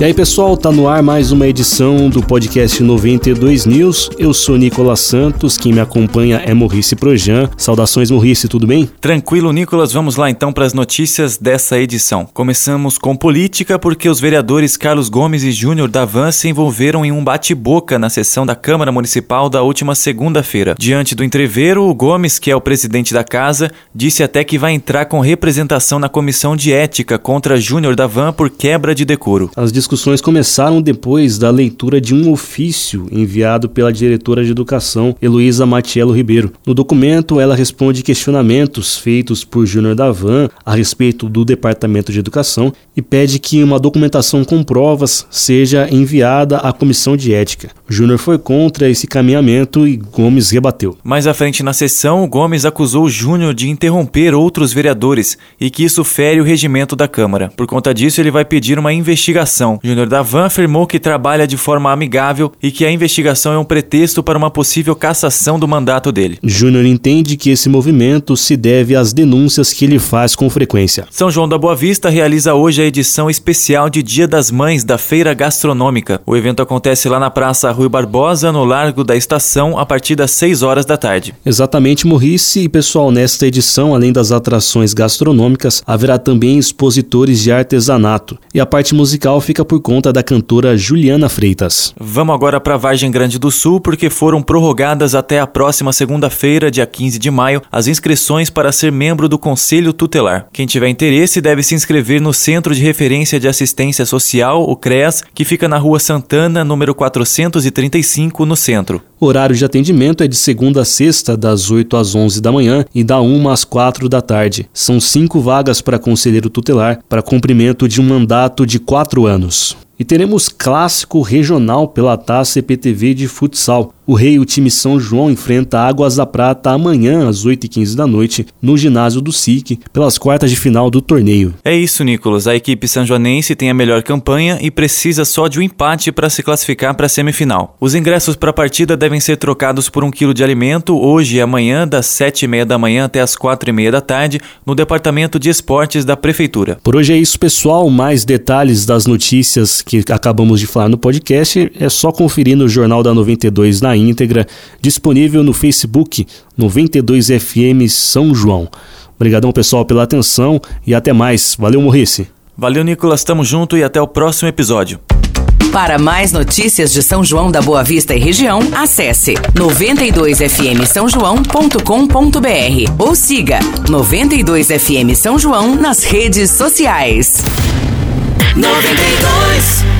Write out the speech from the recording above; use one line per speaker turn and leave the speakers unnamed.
E aí, pessoal, tá no ar mais uma edição do podcast 92 News. Eu sou Nicolas Santos, quem me acompanha é Morrice Projan. Saudações, Morrice, tudo bem?
Tranquilo, Nicolas. Vamos lá então para as notícias dessa edição. Começamos com política porque os vereadores Carlos Gomes e Júnior da Van se envolveram em um bate-boca na sessão da Câmara Municipal da última segunda-feira. Diante do entreveiro, o Gomes, que é o presidente da casa, disse até que vai entrar com representação na comissão de ética contra Júnior da Van por quebra de decoro.
As discussões começaram depois da leitura de um ofício enviado pela diretora de educação, Heloísa Matiello Ribeiro. No documento, ela responde questionamentos feitos por Júnior Davan a respeito do Departamento de Educação e pede que uma documentação com provas seja enviada à comissão de ética. Júnior foi contra esse caminhamento e Gomes rebateu.
Mais à frente na sessão, Gomes acusou Júnior de interromper outros vereadores e que isso fere o regimento da Câmara. Por conta disso, ele vai pedir uma investigação. Júnior Davan afirmou que trabalha de forma amigável e que a investigação é um pretexto para uma possível cassação do mandato dele.
Júnior entende que esse movimento se deve às denúncias que ele faz com frequência.
São João da Boa Vista realiza hoje a edição especial de Dia das Mães da Feira Gastronômica. O evento acontece lá na Praça Rui Barbosa, no Largo da Estação, a partir das 6 horas da tarde.
Exatamente, Morrice. E pessoal, nesta edição, além das atrações gastronômicas, haverá também expositores de artesanato. E a parte musical fica por conta da cantora Juliana Freitas.
Vamos agora para Vargem Grande do Sul, porque foram prorrogadas até a próxima segunda-feira, dia 15 de maio, as inscrições para ser membro do Conselho Tutelar. Quem tiver interesse deve se inscrever no Centro de Referência de Assistência Social, o CREAS, que fica na Rua Santana, número 435, no centro.
O horário de atendimento é de segunda a sexta, das 8 às 11 da manhã e da 1 às 4 da tarde. São cinco vagas para conselheiro tutelar para cumprimento de um mandato de quatro anos. Adios. E teremos clássico regional pela taça EPTV de futsal. O Rei, o time São João, enfrenta Águas da Prata amanhã às 8h15 da noite no ginásio do SIC pelas quartas de final do torneio.
É isso, Nicolas. A equipe sanjoanense tem a melhor campanha e precisa só de um empate para se classificar para a semifinal. Os ingressos para a partida devem ser trocados por um quilo de alimento hoje e amanhã, das 7h30 da manhã até as 4h30 da tarde, no Departamento de Esportes da Prefeitura.
Por hoje é isso, pessoal. Mais detalhes das notícias que acabamos de falar no podcast é só conferir no Jornal da 92 na íntegra, disponível no Facebook 92FM São João. Obrigadão, pessoal, pela atenção e até mais. Valeu, Morrice.
Valeu, Nicolas. Tamo junto e até o próximo episódio.
Para mais notícias de São João da Boa Vista e região, acesse 92fm São João.com.br ou siga 92fm São João nas redes sociais. 92